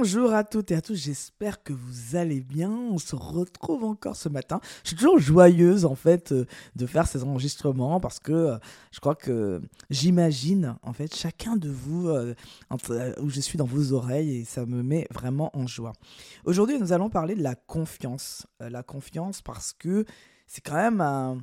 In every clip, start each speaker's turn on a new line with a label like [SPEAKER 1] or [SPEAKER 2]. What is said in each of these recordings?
[SPEAKER 1] Bonjour à toutes et à tous, j'espère que vous allez bien. On se retrouve encore ce matin. Je suis toujours joyeuse en fait euh, de faire ces enregistrements parce que euh, je crois que j'imagine en fait chacun de vous euh, où je suis dans vos oreilles et ça me met vraiment en joie. Aujourd'hui, nous allons parler de la confiance. la confiance parce que c'est quand même un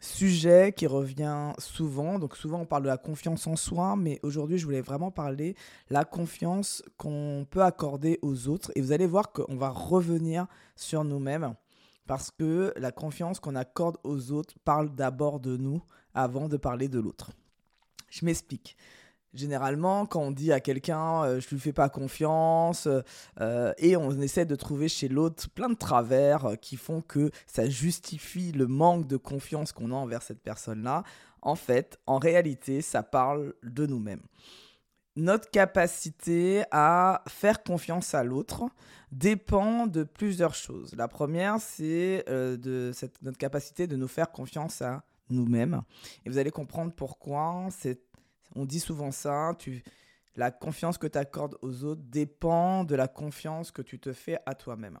[SPEAKER 1] sujet qui revient souvent. Donc souvent on parle de la confiance en soi, mais aujourd'hui je voulais vraiment parler la confiance qu'on peut accorder aux autres. Et vous allez voir qu'on va revenir sur nous-mêmes parce que la confiance qu'on accorde aux autres parle d'abord de nous avant de parler de l'autre. Je m'explique. Généralement, quand on dit à quelqu'un euh, je lui fais pas confiance, euh, et on essaie de trouver chez l'autre plein de travers euh, qui font que ça justifie le manque de confiance qu'on a envers cette personne-là, en fait, en réalité, ça parle de nous-mêmes. Notre capacité à faire confiance à l'autre dépend de plusieurs choses. La première, c'est de notre capacité de nous faire confiance à nous-mêmes. Et vous allez comprendre pourquoi c'est on dit souvent ça, la confiance que tu accordes aux autres dépend de la confiance que tu te fais à toi-même.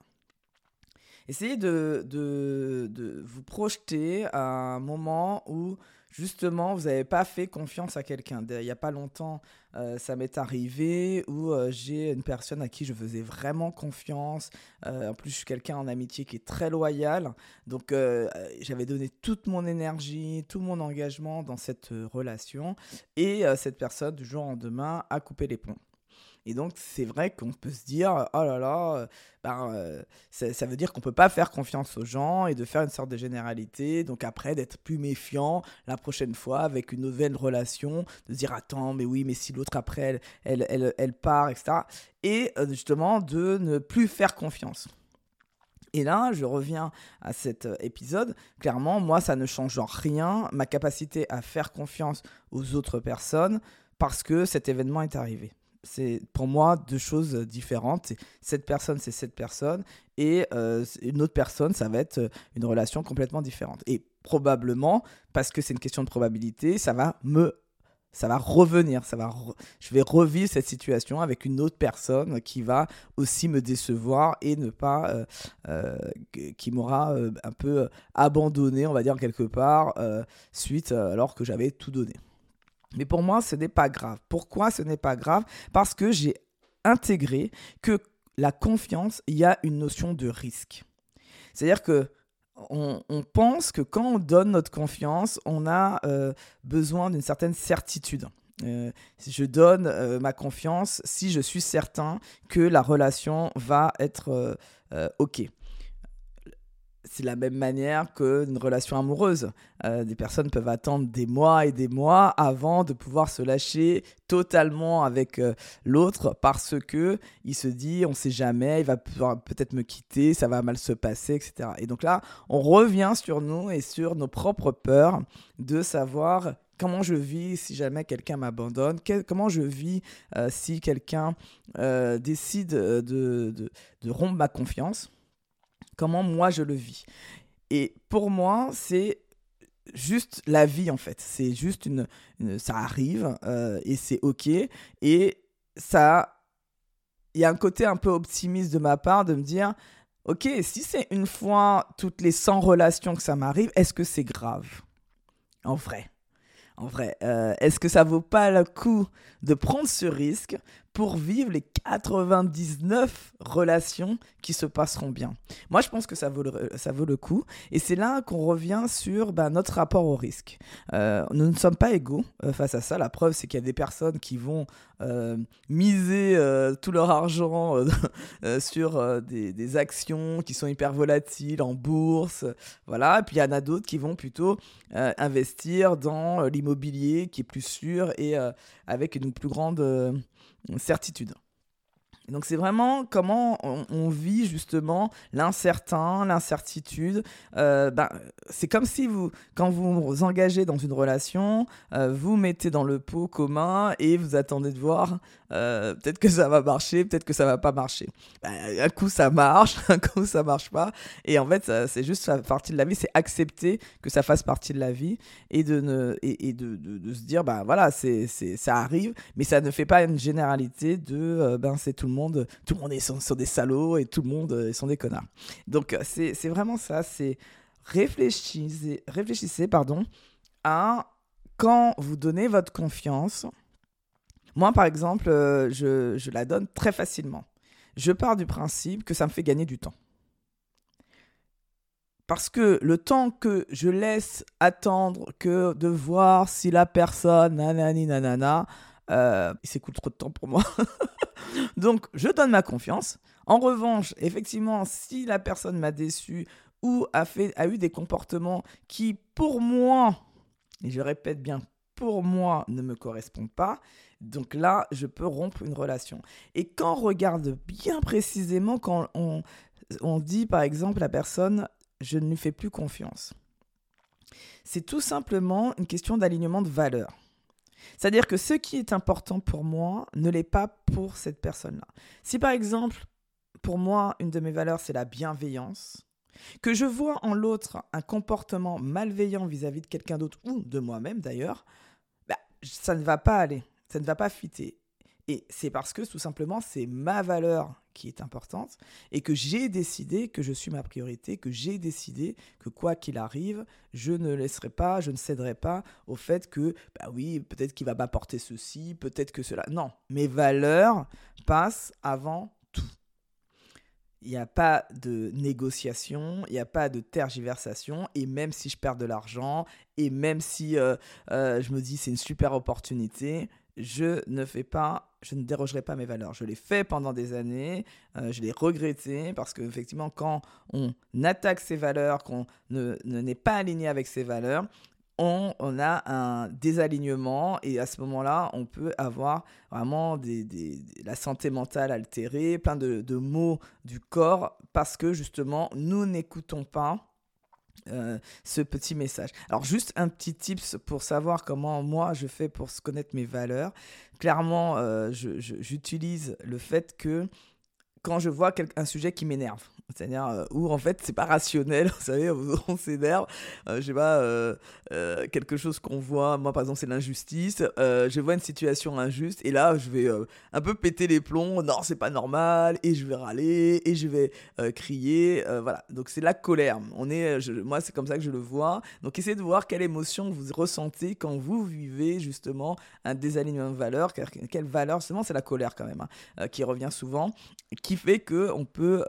[SPEAKER 1] Essayez de, de, vous projeter à un moment où justement vous n'avez pas fait confiance à quelqu'un. Il n'y a pas longtemps, euh, ça m'est arrivé où euh, j'ai une personne à qui je faisais vraiment confiance. Euh, en plus, je suis quelqu'un en amitié qui est très loyal. Donc, j'avais donné toute mon énergie, tout mon engagement dans cette relation. Et cette personne, du jour au lendemain, a coupé les ponts. Et donc, c'est vrai qu'on peut se dire, oh là là, euh, ben, euh, ça, veut dire qu'on peut pas faire confiance aux gens et de faire une sorte de généralité. Donc après, d'être plus méfiant la prochaine fois avec une nouvelle relation, de se dire, attends, mais oui, mais si l'autre après, elle, elle, elle, part, etc. Et euh, justement, de ne plus faire confiance. Et là, je reviens à cet épisode. Clairement, moi, ça ne change rien ma capacité à faire confiance aux autres personnes parce que cet événement est arrivé c'est pour moi deux choses différentes. Cette personne, c'est cette personne, et euh, une autre personne, ça va être euh, une relation complètement différente. Et probablement, parce que c'est une question de probabilité, ça va me ça va revenir, ça va je vais revivre cette situation avec une autre personne qui va aussi me décevoir et ne pas, euh, qui m'aura un peu abandonné, on va dire quelque part, suite alors que j'avais tout donné. Mais pour moi, ce n'est pas grave. Pourquoi ce n'est pas grave? Parce que j'ai intégré que la confiance, il y a une notion de risque. C'est-à-dire que on, pense que quand on donne notre confiance, on a euh, besoin d'une certaine certitude. Euh, je donne euh, ma confiance si je suis certain que la relation va être OK c'est la même manière qu'une relation amoureuse. Euh, des personnes peuvent attendre des mois et des mois avant de pouvoir se lâcher totalement avec euh, l'autre parce que il se dit on sait jamais, il va peut-être me quitter, ça va mal se passer, etc. Et donc là, on revient sur nous et sur nos propres peurs de savoir comment je vis si jamais quelqu'un m'abandonne, comment je vis euh, si quelqu'un décide de, de rompre ma confiance comment moi je le vis. Et pour moi, c'est juste la vie en fait. C'est juste une, ça arrive euh, et c'est ok. Et ça, il y a un côté un peu optimiste de ma part de me dire, ok, si c'est une fois toutes les 100 relations que ça m'arrive, est-ce que c'est grave? En vrai. En vrai, euh, est-ce que ça vaut pas le coup de prendre ce risque? Pour vivre les 99 relations qui se passeront bien. Moi, je pense que ça vaut le, ça vaut le coup. Et c'est là qu'on revient sur bah, notre rapport au risque. Euh, nous ne sommes pas égaux euh, face à ça. La preuve, c'est qu'il y a des personnes qui vont euh, miser tout leur argent sur des, des, actions qui sont hyper volatiles en bourse. Voilà. Et puis, il y en a d'autres qui vont plutôt investir dans l'immobilier qui est plus sûr et avec une plus grande certitude. Donc c'est vraiment comment on, vit justement l'incertain, l'incertitude. Euh, ben, c'est comme si vous, quand vous vous engagez dans une relation, euh, vous mettez dans le pot commun et vous attendez de voir euh, peut-être que ça va marcher, peut-être que ça va pas marcher. Ben, un coup ça marche, un coup ça marche pas. Et en fait, c'est juste partie de la vie, c'est accepter que ça fasse partie de la vie et de, ne, et, de, de, se dire, ben voilà, c'est, ça arrive, mais ça ne fait pas une généralité de, ben c'est tout le monde tout le monde est sur, des salauds et tout le monde euh, sont des connards. Donc c'est vraiment ça, c'est réfléchissez, réfléchissez pardon, à quand vous donnez votre confiance. Moi, par exemple, je, je la donne très facilement. Je pars du principe que ça me fait gagner du temps. Parce que le temps que je laisse attendre que de voir si la personne, nanani, nanana, euh, il s'écoule trop de temps pour moi. Donc, je donne ma confiance. En revanche, effectivement, si la personne m'a déçu ou a, eu des comportements qui, pour moi, et je répète bien, pour moi, ne me correspondent pas, donc là, je peux rompre une relation. Et quand on regarde bien précisément, quand on, dit par exemple la personne je ne lui fais plus confiance. C'est tout simplement une question d'alignement de valeurs. C'est-à-dire que ce qui est important pour moi ne l'est pas pour cette personne-là. Si par exemple, pour moi, une de mes valeurs, c'est la bienveillance, que je vois en l'autre un comportement malveillant vis-à-vis de quelqu'un d'autre ou de moi-même d'ailleurs, bah, ça ne va pas aller, ça ne va pas fitter. Et c'est parce que tout simplement, c'est ma valeur qui est importante et que j'ai décidé que je suis ma priorité, que j'ai décidé que quoi qu'il arrive, je ne laisserai pas, je ne céderai pas au fait que, bah oui, peut-être qu'il va m'apporter ceci, peut-être que cela. Non, mes valeurs passent avant tout. Il n'y a pas de négociation, il n'y a pas de tergiversation, et même si je perds de l'argent, et même si euh, euh, je me dis c'est une super opportunité, je ne fais pas, je ne dérogerai pas mes valeurs. Je l'ai fait pendant des années, euh, je l'ai regretté parce qu'effectivement, quand on attaque ses valeurs, qu'on ne n'est pas aligné avec ses valeurs, on, a un désalignement et à ce moment-là, on peut avoir vraiment la santé mentale altérée, plein de, de maux du corps parce que justement, nous n'écoutons pas euh, ce petit message. Alors juste un petit tips pour savoir comment moi je fais pour connaître mes valeurs. Clairement, euh, j'utilise le fait que quand je vois un sujet qui m'énerve, c'est-à-dire euh, où en fait c'est pas rationnel, vous savez, on s'énerve, euh, je sais pas, euh, quelque chose qu'on voit, moi par exemple c'est l'injustice, je vois une situation injuste et là je vais un peu péter les plombs, non c'est pas normal, et je vais râler, et je vais crier, voilà, donc c'est la colère, on est, moi c'est comme ça que je le vois, donc essayez de voir quelle émotion vous ressentez quand vous vivez justement un désalignement de valeurs, quelle valeur, justement c'est la colère quand même, hein, qui revient souvent, qui fait que on peut,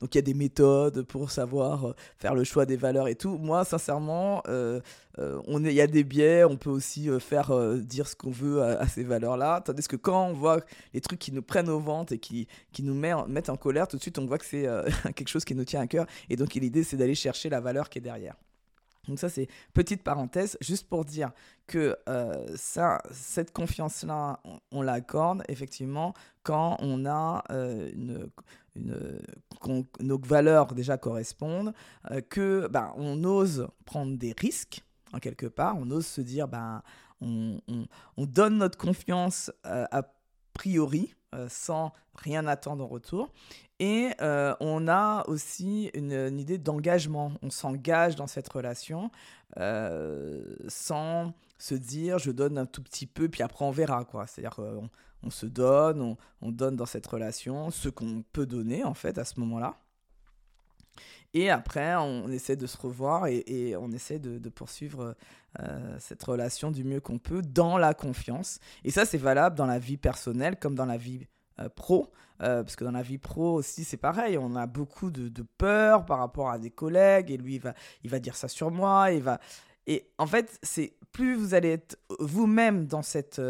[SPEAKER 1] donc il des méthodes pour savoir euh, faire le choix des valeurs et tout. Moi, sincèrement, euh, euh, il y a des biais, on peut aussi faire dire ce qu'on veut à, ces valeurs-là. Tandis que quand on voit les trucs qui nous prennent au ventre et qui, qui nous met, mettent en colère, tout de suite, on voit que c'est quelque chose qui nous tient à cœur. Et donc, l'idée, c'est d'aller chercher la valeur qui est derrière. Donc ça, c'est petite parenthèse, juste pour dire que ça, cette confiance-là, on, l'accorde effectivement quand on a une, une, nos valeurs déjà correspondent, euh, que ben, on ose prendre des risques, en quelque part, on ose se dire, ben, on, on, donne notre confiance euh, a priori, euh, sans rien attendre en retour. Et on a aussi une, idée d'engagement. On s'engage dans cette relation sans se dire je donne un tout petit peu, puis après on verra. quoi. C'est-à-dire on se donne, on, donne dans cette relation ce qu'on peut donner en fait à ce moment-là. Et après, on essaie de se revoir et, on essaie de, poursuivre euh, cette relation du mieux qu'on peut dans la confiance. Et ça, c'est valable dans la vie personnelle comme dans la vie euh, pro. Euh, parce que dans la vie pro aussi, c'est pareil. On a beaucoup de, peur par rapport à des collègues et lui, il va, il va dire ça sur moi. Il va... Et en fait, c'est plus vous allez être vous-même dans cette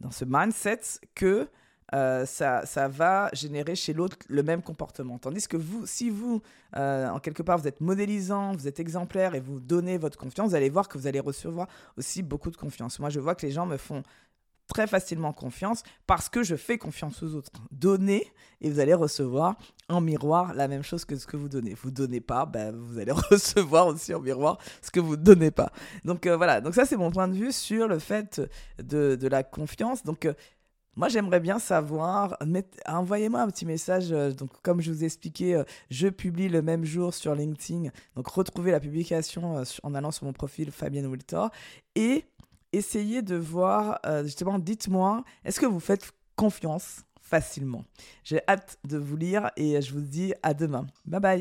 [SPEAKER 1] dans ce mindset que euh, ça, ça, va générer chez l'autre le même comportement. Tandis que vous, si vous, euh, en quelque part, vous êtes modélisant, vous êtes exemplaire et vous donnez votre confiance, vous allez voir que vous allez recevoir aussi beaucoup de confiance. Moi, je vois que les gens me font très facilement confiance parce que je fais confiance aux autres. Donnez et vous allez recevoir en miroir la même chose que ce que vous donnez. Vous donnez pas, ben, vous allez recevoir aussi en miroir ce que vous ne donnez pas. Donc euh, voilà, donc ça c'est mon point de vue sur le fait de, de la confiance. Donc euh, moi, j'aimerais bien savoir, envoyez-moi un petit message. Euh, donc, comme je vous ai expliqué, je publie le même jour sur LinkedIn. Donc, retrouvez la publication en allant sur mon profil Fabienne Wiltor. Et essayez de voir, euh, justement, dites-moi, est-ce que vous faites confiance facilement? J'ai hâte de vous lire et je vous dis à demain. Bye bye